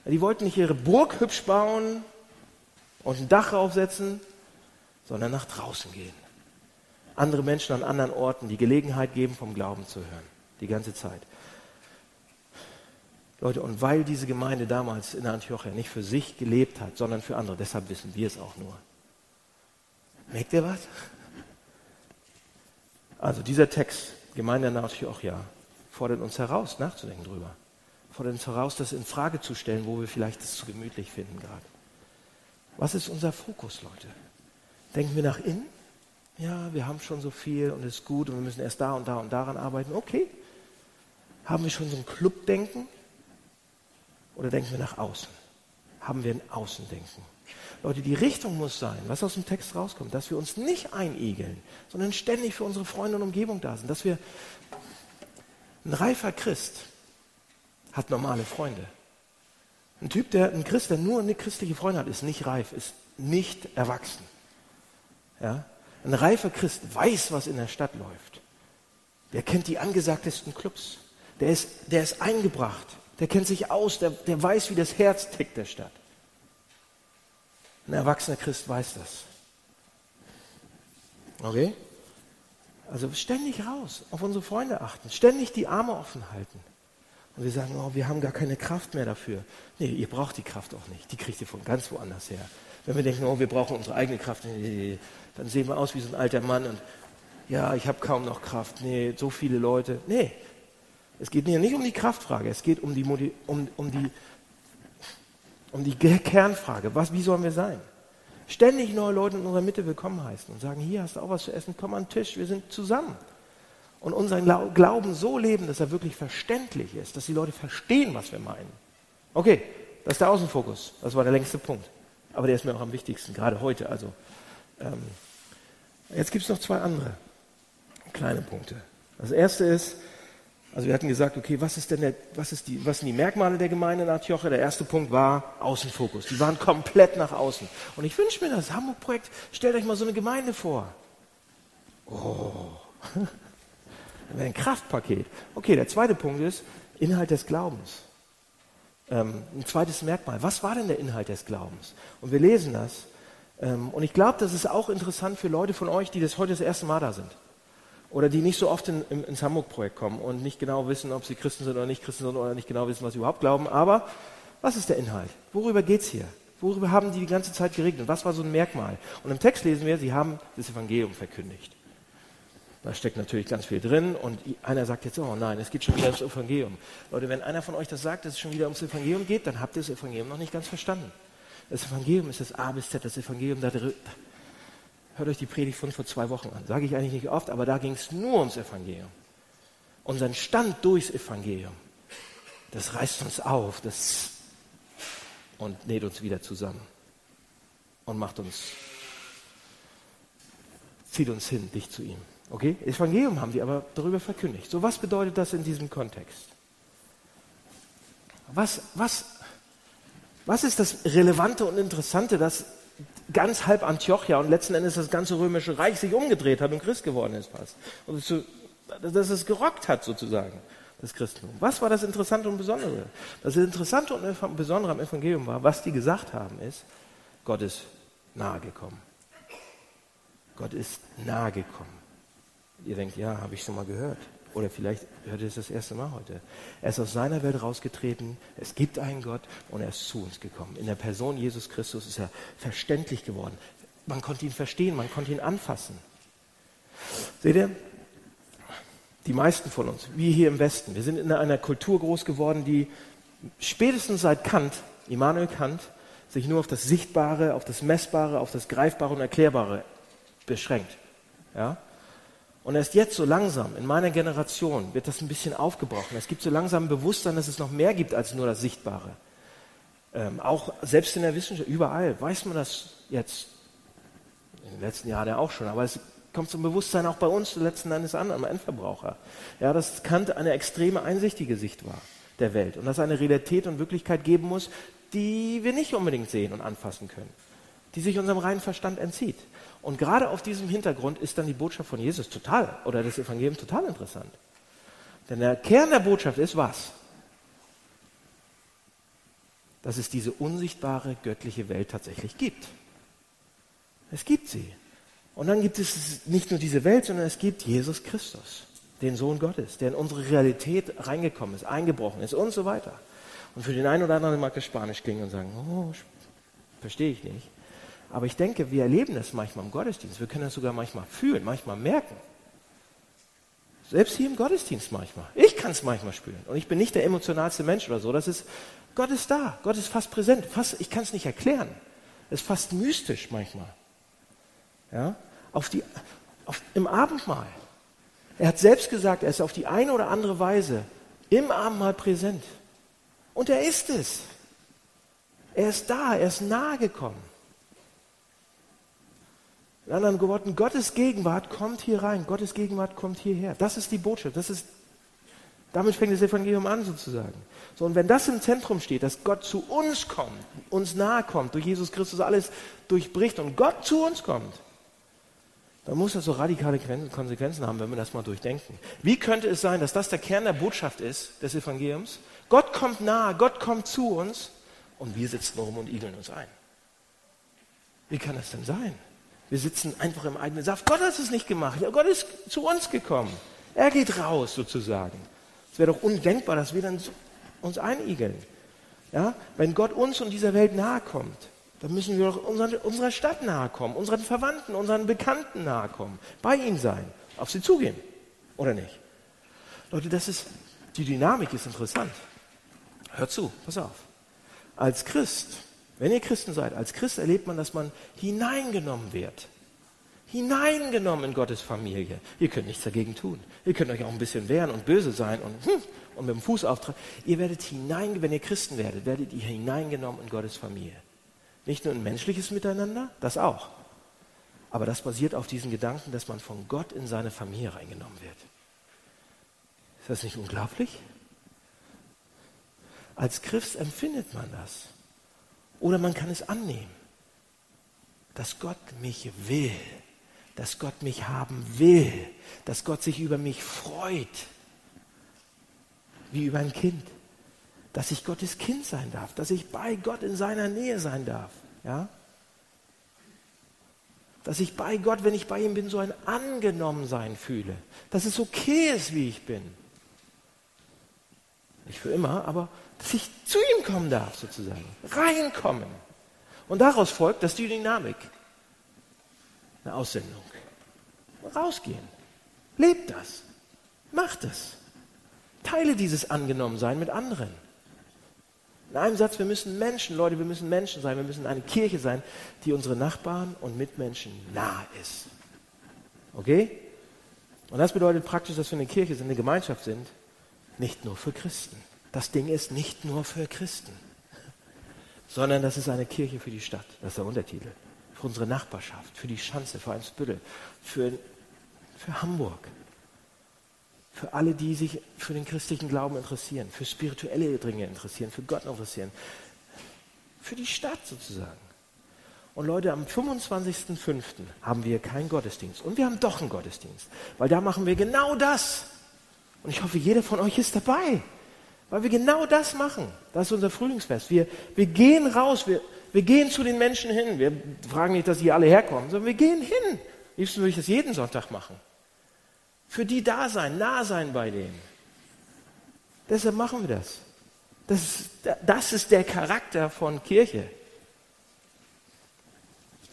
[SPEAKER 2] Die wollten nicht ihre Burg hübsch bauen und ein Dach aufsetzen, sondern nach draußen gehen. Andere Menschen an anderen Orten die Gelegenheit geben, vom Glauben zu hören. Die ganze Zeit. Leute, und weil diese Gemeinde damals in Antiochia nicht für sich gelebt hat, sondern für andere, deshalb wissen wir es auch nur. Merkt ihr was? Also dieser Text, Gemeinde in Antiochia, fordert uns heraus, nachzudenken drüber. Fordert uns heraus, das in Frage zu stellen, wo wir vielleicht es zu gemütlich finden gerade. Was ist unser Fokus, Leute? Denken wir nach innen? Ja, wir haben schon so viel und es ist gut und wir müssen erst da und da und daran arbeiten. Okay. Haben wir schon so ein Clubdenken? Oder denken wir nach außen? Haben wir ein Außendenken? Leute, die Richtung muss sein, was aus dem Text rauskommt, dass wir uns nicht einigeln, sondern ständig für unsere Freunde und Umgebung da sind. Dass wir, ein reifer Christ hat normale Freunde. Ein Typ, der, ein Christ, der nur eine christliche Freunde hat, ist nicht reif, ist nicht erwachsen. Ja? Ein reifer Christ weiß, was in der Stadt läuft. Der kennt die angesagtesten Clubs. Der ist, der ist eingebracht der kennt sich aus, der, der weiß, wie das Herz tickt der Stadt. Ein erwachsener Christ weiß das. Okay? Also ständig raus, auf unsere Freunde achten, ständig die Arme offen halten. Und wir sagen, oh, wir haben gar keine Kraft mehr dafür. Nee, ihr braucht die Kraft auch nicht. Die kriegt ihr von ganz woanders her. Wenn wir denken, oh, wir brauchen unsere eigene Kraft, dann sehen wir aus wie so ein alter Mann und ja, ich habe kaum noch Kraft. Nee, so viele Leute. Nee, es geht hier nicht um die Kraftfrage, es geht um die, um, um die, um die Kernfrage. Was, wie sollen wir sein? Ständig neue Leute in unserer Mitte willkommen heißen und sagen, hier hast du auch was zu essen, komm an den Tisch, wir sind zusammen. Und unseren Glauben so leben, dass er wirklich verständlich ist, dass die Leute verstehen, was wir meinen. Okay, das ist der Außenfokus. Das war der längste Punkt. Aber der ist mir auch am wichtigsten, gerade heute. Also, ähm, jetzt gibt es noch zwei andere kleine Punkte. Das erste ist, also wir hatten gesagt, okay, was ist denn der, was ist die, was sind die Merkmale der Gemeinde in Antioche? Der erste Punkt war Außenfokus. Die waren komplett nach außen. Und ich wünsche mir das Hamburg-Projekt. Stellt euch mal so eine Gemeinde vor. Oh, ein Kraftpaket. Okay, der zweite Punkt ist Inhalt des Glaubens. Ähm, ein zweites Merkmal. Was war denn der Inhalt des Glaubens? Und wir lesen das. Ähm, und ich glaube, das ist auch interessant für Leute von euch, die das heute das erste Mal da sind oder die nicht so oft in, in, ins Hamburg-Projekt kommen und nicht genau wissen, ob sie Christen sind oder nicht Christen sind oder nicht genau wissen, was sie überhaupt glauben. Aber was ist der Inhalt? Worüber geht es hier? Worüber haben die die ganze Zeit geredet? Was war so ein Merkmal? Und im Text lesen wir, sie haben das Evangelium verkündigt. Da steckt natürlich ganz viel drin und einer sagt jetzt, oh nein, es geht schon wieder ums Evangelium. Leute, wenn einer von euch das sagt, dass es schon wieder ums Evangelium geht, dann habt ihr das Evangelium noch nicht ganz verstanden. Das Evangelium ist das A bis Z, das Evangelium da. Hört euch die Predigt von vor zwei Wochen an. Sage ich eigentlich nicht oft, aber da ging es nur ums Evangelium. Unseren Stand durchs Evangelium. Das reißt uns auf das und näht uns wieder zusammen. Und macht uns, zieht uns hin, dicht zu ihm. Okay? Evangelium haben die aber darüber verkündigt. So, was bedeutet das in diesem Kontext? Was, was, was ist das Relevante und Interessante, dass ganz halb Antiochia und letzten Endes das ganze römische Reich sich umgedreht hat und Christ geworden ist fast. Und dass es gerockt hat sozusagen, das Christentum. Was war das Interessante und Besondere? Das Interessante und Besondere am Evangelium war, was die gesagt haben, ist, Gott ist nahe gekommen. Gott ist nahe gekommen. Ihr denkt, ja, habe ich schon mal gehört. Oder vielleicht hört ihr es das erste Mal heute. Er ist aus seiner Welt rausgetreten, es gibt einen Gott und er ist zu uns gekommen. In der Person Jesus Christus ist er verständlich geworden. Man konnte ihn verstehen, man konnte ihn anfassen. Seht ihr, die meisten von uns, wir hier im Westen, wir sind in einer Kultur groß geworden, die spätestens seit Kant, Immanuel Kant, sich nur auf das Sichtbare, auf das Messbare, auf das Greifbare und Erklärbare beschränkt. Ja? Und erst jetzt so langsam, in meiner Generation, wird das ein bisschen aufgebrochen. Es gibt so langsam ein Bewusstsein, dass es noch mehr gibt als nur das Sichtbare. Ähm, auch selbst in der Wissenschaft, überall weiß man das jetzt. In den letzten Jahren ja auch schon, aber es kommt zum Bewusstsein auch bei uns, letzten Endes an, am Endverbraucher. Ja, dass Kant eine extreme einsichtige Sicht war der Welt und dass es eine Realität und Wirklichkeit geben muss, die wir nicht unbedingt sehen und anfassen können, die sich unserem reinen Verstand entzieht. Und gerade auf diesem Hintergrund ist dann die Botschaft von Jesus total, oder das Evangelium total interessant. Denn der Kern der Botschaft ist was? Dass es diese unsichtbare göttliche Welt tatsächlich gibt. Es gibt sie. Und dann gibt es nicht nur diese Welt, sondern es gibt Jesus Christus, den Sohn Gottes, der in unsere Realität reingekommen ist, eingebrochen ist und so weiter. Und für den einen oder anderen mag es Spanisch klingen und sagen, oh, verstehe ich nicht. Aber ich denke, wir erleben das manchmal im Gottesdienst. Wir können das sogar manchmal fühlen, manchmal merken. Selbst hier im Gottesdienst manchmal. Ich kann es manchmal spüren. Und ich bin nicht der emotionalste Mensch oder so. Das ist, Gott ist da. Gott ist fast präsent. Fast, ich kann es nicht erklären. Es ist fast mystisch manchmal. Ja? Auf die, auf, Im Abendmahl. Er hat selbst gesagt, er ist auf die eine oder andere Weise im Abendmahl präsent. Und er ist es. Er ist da, er ist nahe gekommen. In anderen Worten, Gottes Gegenwart kommt hier rein, Gottes Gegenwart kommt hierher. Das ist die Botschaft. Das ist, damit fängt das Evangelium an sozusagen. So, und wenn das im Zentrum steht, dass Gott zu uns kommt, uns nahe kommt, durch Jesus Christus alles durchbricht und Gott zu uns kommt, dann muss das so radikale Konsequenzen haben, wenn wir das mal durchdenken. Wie könnte es sein, dass das der Kern der Botschaft ist des Evangeliums? Gott kommt nahe, Gott kommt zu uns und wir sitzen rum und igeln uns ein. Wie kann das denn sein? Wir sitzen einfach im eigenen Saft. Gott hat es nicht gemacht. Gott ist zu uns gekommen. Er geht raus sozusagen. Es wäre doch undenkbar, dass wir dann uns einigeln. Ja? Wenn Gott uns und dieser Welt nahe kommt, dann müssen wir doch unserer, unserer Stadt nahe kommen, unseren Verwandten, unseren Bekannten nahe kommen, bei ihnen sein, auf sie zugehen. Oder nicht? Leute, das ist, die Dynamik ist interessant. Hört zu, pass auf. Als Christ wenn ihr Christen seid, als Christ erlebt man, dass man hineingenommen wird. Hineingenommen in Gottes Familie. Ihr könnt nichts dagegen tun. Ihr könnt euch auch ein bisschen wehren und böse sein und, hm, und mit dem Fuß auftragen. Ihr werdet hinein, wenn ihr Christen werdet, werdet ihr hineingenommen in Gottes Familie. Nicht nur ein menschliches Miteinander, das auch. Aber das basiert auf diesen Gedanken, dass man von Gott in seine Familie reingenommen wird. Ist das nicht unglaublich? Als Christ empfindet man das. Oder man kann es annehmen, dass Gott mich will, dass Gott mich haben will, dass Gott sich über mich freut, wie über ein Kind, dass ich Gottes Kind sein darf, dass ich bei Gott in seiner Nähe sein darf, ja? Dass ich bei Gott, wenn ich bei ihm bin, so ein Angenommensein fühle, dass es okay ist, wie ich bin. Nicht für immer, aber dass ich zu ihm kommen darf, sozusagen. Reinkommen. Und daraus folgt, dass die Dynamik, eine Aussendung, rausgehen. Lebt das. Macht es. Teile dieses Angenommensein mit anderen. In einem Satz, wir müssen Menschen, Leute, wir müssen Menschen sein, wir müssen eine Kirche sein, die unsere Nachbarn und Mitmenschen nah ist. Okay? Und das bedeutet praktisch, dass wir eine Kirche sind, eine Gemeinschaft sind, nicht nur für Christen. Das Ding ist nicht nur für Christen, sondern das ist eine Kirche für die Stadt. Das ist der Untertitel. Für unsere Nachbarschaft, für die Schanze, für Einsbüttel, für, für Hamburg, für alle, die sich für den christlichen Glauben interessieren, für spirituelle Dinge interessieren, für Gott interessieren, für die Stadt sozusagen. Und Leute, am 25.05. haben wir keinen Gottesdienst. Und wir haben doch einen Gottesdienst. Weil da machen wir genau das. Und ich hoffe, jeder von euch ist dabei. Weil wir genau das machen. Das ist unser Frühlingsfest. Wir, wir gehen raus, wir, wir gehen zu den Menschen hin. Wir fragen nicht, dass sie alle herkommen, sondern wir gehen hin. Liebsten würde ich das jeden Sonntag machen für die da sein, nah sein bei denen. Deshalb machen wir das. Das ist, das ist der Charakter von Kirche.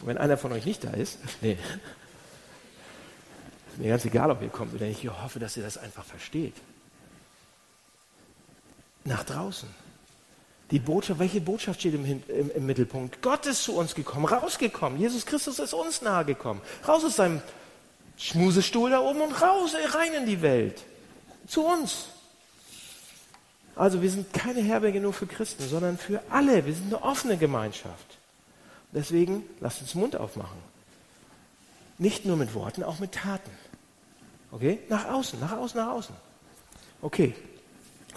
[SPEAKER 2] Wenn einer von euch nicht da ist, nee, ist mir ganz egal, ob ihr kommt oder nicht, ich hoffe, dass ihr das einfach versteht. Nach draußen. Die Botschaft, welche Botschaft steht im, im, im Mittelpunkt? Gott ist zu uns gekommen, rausgekommen. Jesus Christus ist uns nahe gekommen. Raus aus seinem Schmusestuhl da oben und raus, rein in die Welt. Zu uns. Also wir sind keine Herberge nur für Christen, sondern für alle. Wir sind eine offene Gemeinschaft. Deswegen lasst uns Mund aufmachen. Nicht nur mit Worten, auch mit Taten. Okay? Nach außen, nach außen, nach außen. Okay.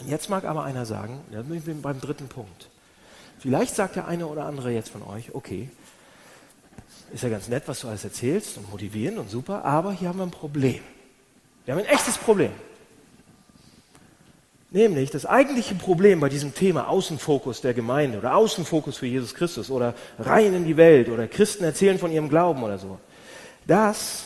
[SPEAKER 2] Und jetzt mag aber einer sagen, bin ich beim dritten Punkt. Vielleicht sagt der eine oder andere jetzt von euch, okay, ist ja ganz nett, was du alles erzählst und motivierend und super, aber hier haben wir ein Problem. Wir haben ein echtes Problem. Nämlich das eigentliche Problem bei diesem Thema Außenfokus der Gemeinde oder Außenfokus für Jesus Christus oder rein in die Welt oder Christen erzählen von ihrem Glauben oder so, dass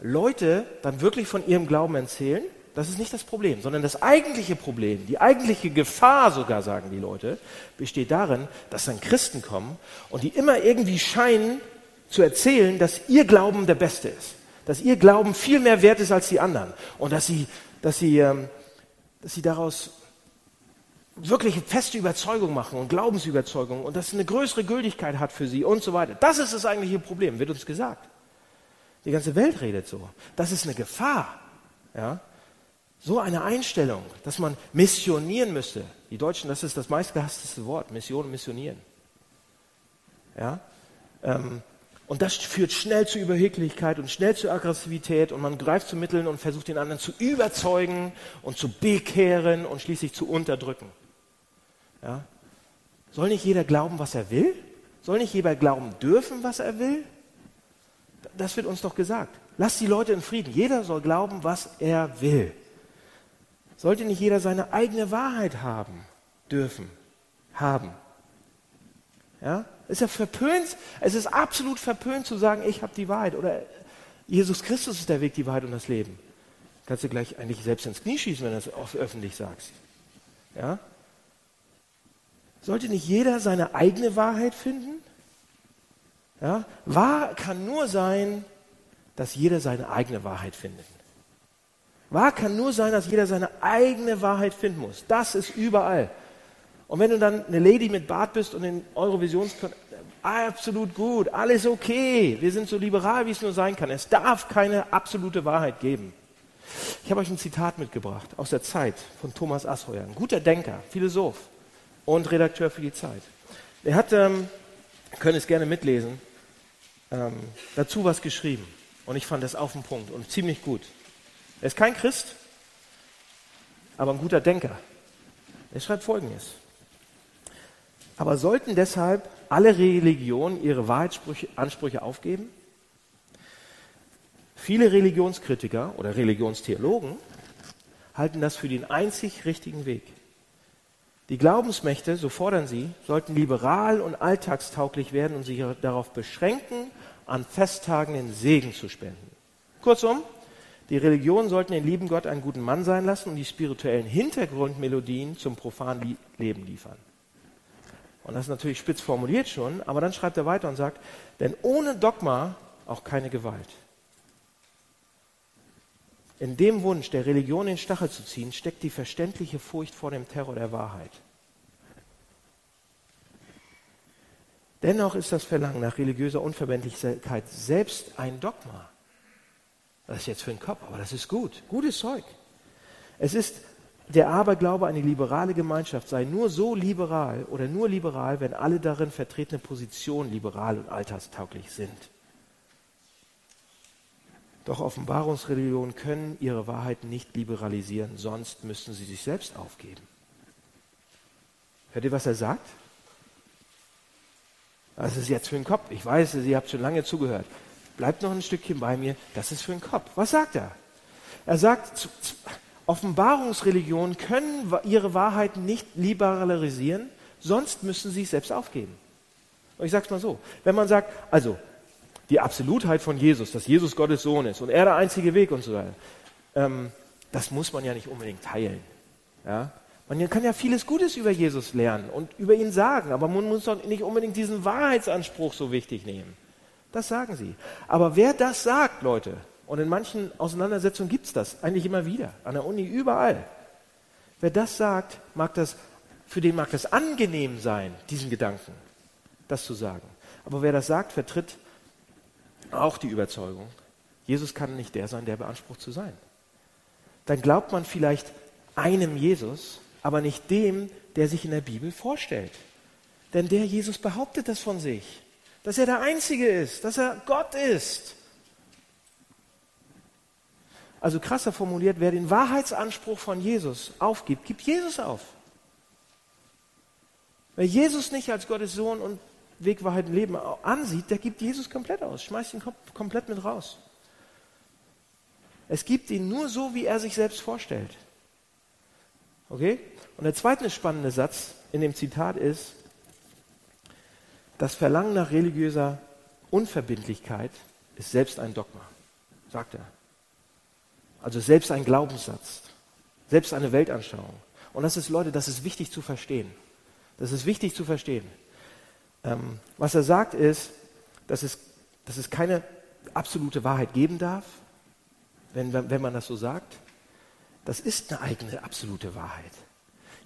[SPEAKER 2] Leute dann wirklich von ihrem Glauben erzählen, das ist nicht das Problem, sondern das eigentliche Problem, die eigentliche Gefahr sogar, sagen die Leute, besteht darin, dass dann Christen kommen und die immer irgendwie scheinen, zu erzählen, dass ihr Glauben der beste ist, dass ihr Glauben viel mehr wert ist als die anderen und dass sie, dass sie, ähm, dass sie daraus wirklich feste Überzeugung machen und Glaubensüberzeugung und das eine größere Gültigkeit hat für sie und so weiter. Das ist das eigentliche Problem, wird uns gesagt. Die ganze Welt redet so. Das ist eine Gefahr. Ja? So eine Einstellung, dass man missionieren müsste. Die Deutschen, das ist das meistgehassteste Wort, Mission, missionieren. Ja? Ähm, und das führt schnell zu Überheblichkeit und schnell zu Aggressivität und man greift zu Mitteln und versucht den anderen zu überzeugen und zu bekehren und schließlich zu unterdrücken. Ja? Soll nicht jeder glauben, was er will? Soll nicht jeder glauben dürfen, was er will? Das wird uns doch gesagt. Lass die Leute in Frieden. Jeder soll glauben, was er will. Sollte nicht jeder seine eigene Wahrheit haben, dürfen, haben? Ja? ist ja verpönt, es ist absolut verpönt zu sagen, ich habe die Wahrheit oder Jesus Christus ist der Weg, die Wahrheit und das Leben. Kannst du gleich eigentlich selbst ins Knie schießen, wenn du das öffentlich sagst. Ja? Sollte nicht jeder seine eigene Wahrheit finden? Ja? Wahr kann nur sein, dass jeder seine eigene Wahrheit findet. Wahr kann nur sein, dass jeder seine eigene Wahrheit finden muss. Das ist überall. Und wenn du dann eine Lady mit Bart bist und in Eurovision absolut gut, alles okay, wir sind so liberal, wie es nur sein kann. Es darf keine absolute Wahrheit geben. Ich habe euch ein Zitat mitgebracht aus der Zeit von Thomas Asheuer, ein guter Denker, Philosoph und Redakteur für die Zeit. Er hat, ähm, können es gerne mitlesen, ähm, dazu was geschrieben. Und ich fand das auf den Punkt und ziemlich gut. Er ist kein Christ, aber ein guter Denker. Er schreibt Folgendes. Aber sollten deshalb alle Religionen ihre Wahrheitsansprüche aufgeben? Viele Religionskritiker oder Religionstheologen halten das für den einzig richtigen Weg. Die Glaubensmächte, so fordern sie, sollten liberal und alltagstauglich werden und sich darauf beschränken, an Festtagen den Segen zu spenden. Kurzum, die Religionen sollten den lieben Gott einen guten Mann sein lassen und die spirituellen Hintergrundmelodien zum profanen Leben liefern. Und das ist natürlich spitz formuliert schon, aber dann schreibt er weiter und sagt, denn ohne Dogma auch keine Gewalt. In dem Wunsch, der Religion in den Stachel zu ziehen, steckt die verständliche Furcht vor dem Terror der Wahrheit. Dennoch ist das Verlangen nach religiöser Unverbindlichkeit selbst ein Dogma. Das ist jetzt für den Kopf, aber das ist gut. Gutes Zeug. Es ist der Aberglaube, eine liberale Gemeinschaft sei nur so liberal oder nur liberal, wenn alle darin vertretene Positionen liberal und alltagstauglich sind. Doch Offenbarungsreligionen können ihre Wahrheiten nicht liberalisieren, sonst müssten sie sich selbst aufgeben. Hört ihr, was er sagt? Das ist jetzt für den Kopf. Ich weiß, ihr habt schon lange zugehört. Bleibt noch ein Stückchen bei mir. Das ist für den Kopf. Was sagt er? Er sagt, Offenbarungsreligionen können ihre Wahrheiten nicht liberalisieren, sonst müssen sie sich selbst aufgeben. Und ich sage es mal so, wenn man sagt, also die Absolutheit von Jesus, dass Jesus Gottes Sohn ist und er der einzige Weg und so weiter, ähm, das muss man ja nicht unbedingt teilen. Ja? Man kann ja vieles Gutes über Jesus lernen und über ihn sagen, aber man muss doch nicht unbedingt diesen Wahrheitsanspruch so wichtig nehmen. Das sagen sie. Aber wer das sagt, Leute, und in manchen Auseinandersetzungen gibt es das eigentlich immer wieder, an der Uni überall. Wer das sagt, mag das, für den mag das angenehm sein, diesen Gedanken, das zu sagen. Aber wer das sagt, vertritt auch die Überzeugung, Jesus kann nicht der sein, der beansprucht zu sein. Dann glaubt man vielleicht einem Jesus, aber nicht dem, der sich in der Bibel vorstellt. Denn der Jesus behauptet das von sich, dass er der Einzige ist, dass er Gott ist. Also krasser formuliert, wer den Wahrheitsanspruch von Jesus aufgibt, gibt Jesus auf. Wer Jesus nicht als Gottes Sohn und Weg, Wahrheit Leben ansieht, der gibt Jesus komplett aus, schmeißt ihn komplett mit raus. Es gibt ihn nur so, wie er sich selbst vorstellt. Okay? Und der zweite spannende Satz in dem Zitat ist, das Verlangen nach religiöser Unverbindlichkeit ist selbst ein Dogma, sagt er. Also selbst ein Glaubenssatz, selbst eine Weltanschauung. Und das ist, Leute, das ist wichtig zu verstehen. Das ist wichtig zu verstehen. Ähm, was er sagt ist, dass es, dass es keine absolute Wahrheit geben darf, wenn, wenn man das so sagt. Das ist eine eigene absolute Wahrheit.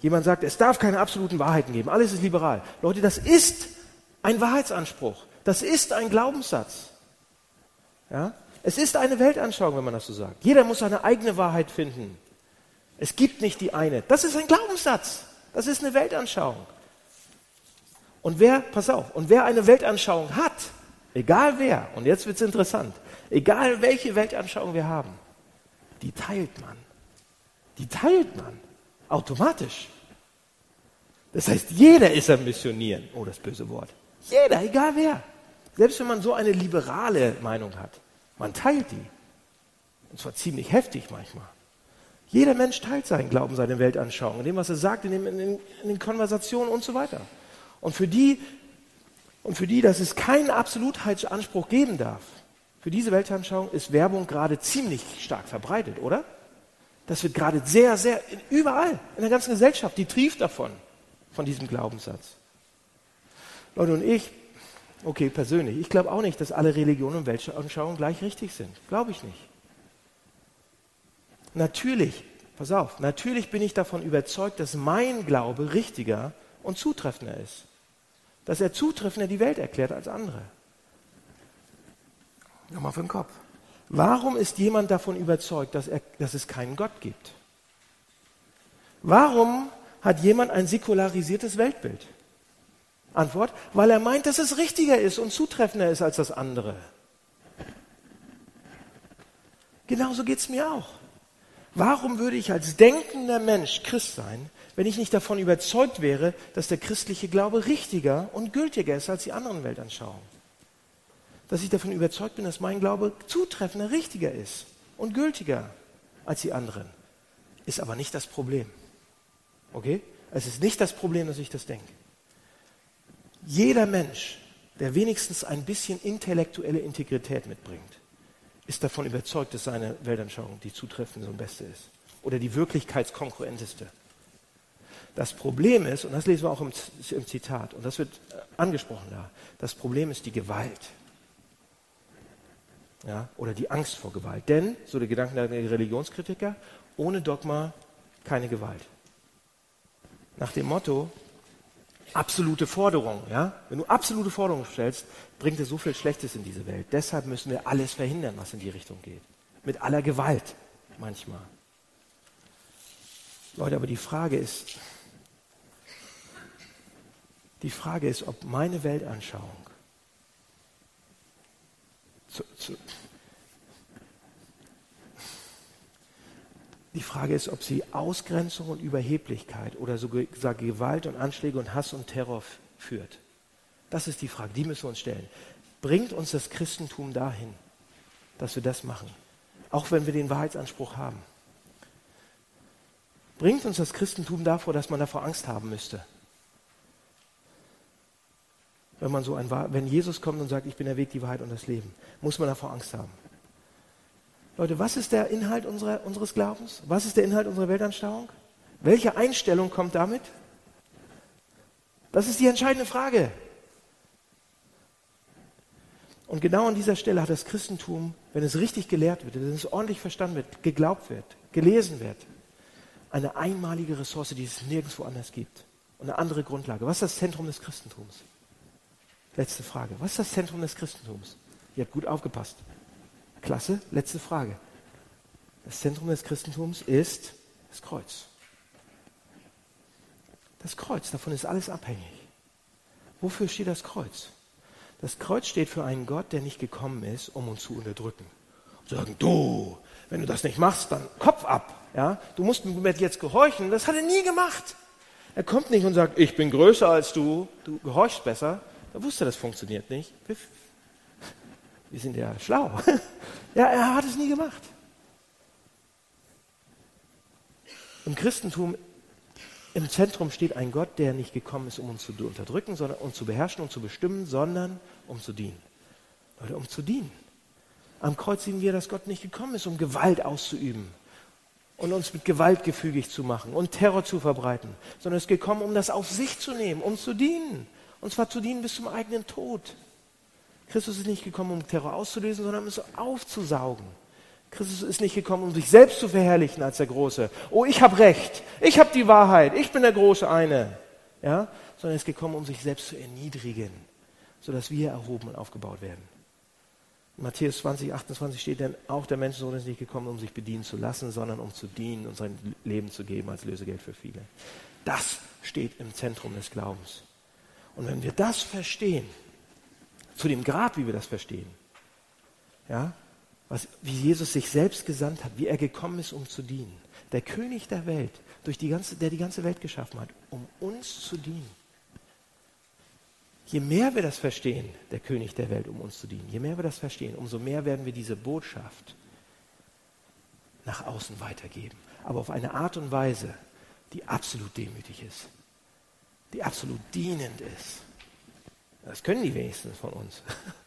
[SPEAKER 2] Jemand sagt, es darf keine absoluten Wahrheiten geben, alles ist liberal. Leute, das ist ein Wahrheitsanspruch. Das ist ein Glaubenssatz. Ja? Es ist eine Weltanschauung, wenn man das so sagt. Jeder muss seine eigene Wahrheit finden. Es gibt nicht die eine. Das ist ein Glaubenssatz. Das ist eine Weltanschauung. Und wer, pass auf, und wer eine Weltanschauung hat, egal wer, und jetzt wird es interessant, egal welche Weltanschauung wir haben, die teilt man. Die teilt man. Automatisch. Das heißt, jeder ist am Missionieren. Oh, das böse Wort. Jeder, egal wer. Selbst wenn man so eine liberale Meinung hat. Man teilt die. Und zwar ziemlich heftig manchmal. Jeder Mensch teilt seinen Glauben, seine Weltanschauung, in dem, was er sagt, in, dem, in, in den Konversationen und so weiter. Und für die, und für die, dass es keinen Absolutheitsanspruch geben darf, für diese Weltanschauung ist Werbung gerade ziemlich stark verbreitet, oder? Das wird gerade sehr, sehr, überall, in der ganzen Gesellschaft, die trieft davon, von diesem Glaubenssatz. Leute, und ich Okay, persönlich. Ich glaube auch nicht, dass alle Religionen und Weltanschauungen gleich richtig sind. Glaube ich nicht. Natürlich, pass auf, natürlich bin ich davon überzeugt, dass mein Glaube richtiger und zutreffender ist. Dass er zutreffender die Welt erklärt als andere. Nochmal für den Kopf. Warum ist jemand davon überzeugt, dass, er, dass es keinen Gott gibt? Warum hat jemand ein säkularisiertes Weltbild? Antwort, weil er meint, dass es richtiger ist und zutreffender ist als das andere. Genauso geht es mir auch. Warum würde ich als denkender Mensch Christ sein, wenn ich nicht davon überzeugt wäre, dass der christliche Glaube richtiger und gültiger ist als die anderen Weltanschauungen? Dass ich davon überzeugt bin, dass mein Glaube zutreffender, richtiger ist und gültiger als die anderen, ist aber nicht das Problem. Okay? Es ist nicht das Problem, dass ich das denke. Jeder Mensch, der wenigstens ein bisschen intellektuelle Integrität mitbringt, ist davon überzeugt, dass seine Weltanschauung die zutreffende und beste ist oder die wirklichkeitskongruenteste. Das Problem ist, und das lesen wir auch im, Zitat, und das wird äh, angesprochen da, das Problem ist die Gewalt. Ja, oder die Angst vor Gewalt. Denn, so der Gedanke der Religionskritiker, ohne Dogma keine Gewalt. Nach dem Motto, absolute Forderung, ja? Wenn du absolute Forderungen stellst, bringt es so viel Schlechtes in diese Welt. Deshalb müssen wir alles verhindern, was in die Richtung geht. Mit aller Gewalt manchmal. Leute, aber die Frage ist, die Frage ist, ob meine Weltanschauung zu, zu, die Frage ist, ob sie Ausgrenzung und Überheblichkeit oder sogar Gewalt und Anschläge und Hass und Terror führt. Das ist die Frage, die müssen wir uns stellen. Bringt uns das Christentum dahin, dass wir das machen, auch wenn wir den Wahrheitsanspruch haben? Bringt uns das Christentum davor, dass man davor Angst haben müsste? Wenn man so ein, wenn Jesus kommt und sagt, ich bin der Weg, die Wahrheit und das Leben, muss man davor Angst haben. Leute, was ist der Inhalt unserer, unseres Glaubens? Was ist der Inhalt unserer Weltanschauung? Welche Einstellung kommt damit? Das ist die entscheidende Frage. Und genau an dieser Stelle hat das Christentum, wenn es richtig gelehrt wird, wenn es ordentlich verstanden wird, geglaubt wird, gelesen wird, eine einmalige Ressource, die es nirgendwo anders gibt. Und eine andere Grundlage. Was ist das Zentrum des Christentums? Letzte Frage. Was ist das Zentrum des Christentums? Ihr habt gut aufgepasst. Klasse, letzte Frage. Das Zentrum des Christentums ist das Kreuz. Das Kreuz, davon ist alles abhängig. Wofür steht das Kreuz? Das Kreuz steht für einen Gott, der nicht gekommen ist, um uns zu unterdrücken. Und sagen, du, wenn du das nicht machst, dann Kopf ab. Ja? Du musst mir jetzt gehorchen. Das hat er nie gemacht. Er kommt nicht und sagt, ich bin größer als du, du gehorchst besser, er wusste, das funktioniert nicht. Wir sind ja schlau. Ja, er hat es nie gemacht. Im Christentum im Zentrum steht ein Gott, der nicht gekommen ist, um uns zu unterdrücken, sondern um zu beherrschen und zu bestimmen, sondern um zu dienen. Leute, um zu dienen. Am Kreuz sehen wir, dass Gott nicht gekommen ist, um Gewalt auszuüben und uns mit Gewalt gefügig zu machen und Terror zu verbreiten, sondern es ist gekommen, um das auf sich zu nehmen, um zu dienen. Und zwar zu dienen bis zum eigenen Tod. Christus ist nicht gekommen, um Terror auszulösen, sondern um es aufzusaugen. Christus ist nicht gekommen, um sich selbst zu verherrlichen als der Große. Oh, ich habe Recht, ich habe die Wahrheit, ich bin der große eine. Ja? Sondern er ist gekommen, um sich selbst zu erniedrigen, sodass wir erhoben und aufgebaut werden. In Matthäus 20, 28 steht denn, auch der Menschensohn ist nicht gekommen, um sich bedienen zu lassen, sondern um zu dienen und sein Leben zu geben als Lösegeld für viele. Das steht im Zentrum des Glaubens. Und wenn wir das verstehen, zu dem Grad, wie wir das verstehen, ja, was, wie Jesus sich selbst gesandt hat, wie er gekommen ist, um zu dienen, der König der Welt, durch die ganze, der die ganze Welt geschaffen hat, um uns zu dienen. Je mehr wir das verstehen, der König der Welt, um uns zu dienen, je mehr wir das verstehen, umso mehr werden wir diese Botschaft nach außen weitergeben. Aber auf eine Art und Weise, die absolut demütig ist die absolut dienend ist. Das können die wenigsten von uns.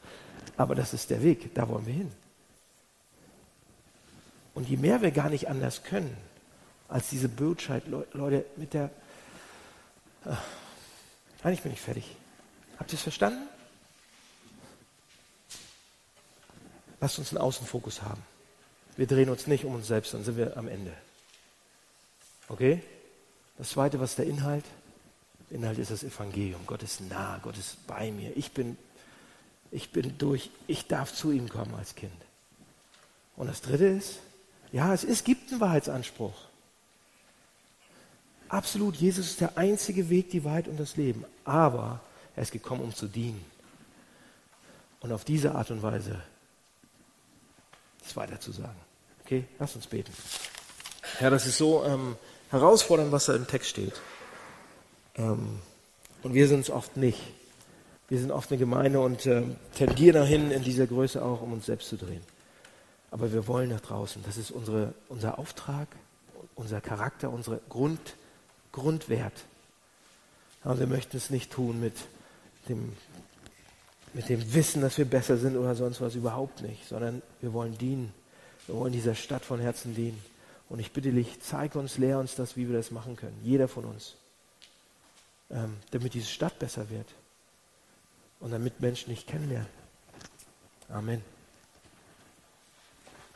[SPEAKER 2] Aber das ist der Weg, da wollen wir hin. Und je mehr wir gar nicht anders können, als diese Botschaft, Leute, mit der. Ach, eigentlich bin ich fertig. Habt ihr es verstanden? Lasst uns einen Außenfokus haben. Wir drehen uns nicht um uns selbst, dann sind wir am Ende. Okay? Das zweite, was ist der Inhalt? Inhalt ist das Evangelium. Gott ist nah, Gott ist bei mir. Ich bin, ich bin durch, ich darf zu ihm kommen als Kind. Und das Dritte ist, ja, es, ist, gibt einen Wahrheitsanspruch. Absolut, Jesus ist der einzige Weg, die Wahrheit und das Leben. Aber er ist gekommen, um zu dienen. Und auf diese Art und Weise es weiter zu sagen. Okay, lass uns beten. Ja, das ist so ähm, herausfordernd, was da im Text steht. Ähm, und wir sind es oft nicht. Wir sind oft eine Gemeinde und äh, tendieren dahin, in dieser Größe auch, um uns selbst zu drehen. Aber wir wollen nach draußen. Das ist unsere, unser Auftrag, unser Charakter, unser Grund, Grundwert. Aber wir möchten es nicht tun mit dem, mit dem Wissen, dass wir besser sind oder sonst was überhaupt nicht, sondern wir wollen dienen. Wir wollen dieser Stadt von Herzen dienen. Und ich bitte dich, zeig uns, lehr uns das, wie wir das machen können. Jeder von uns. Ähm, damit diese Stadt besser wird und damit Menschen dich kennenlernen. Amen.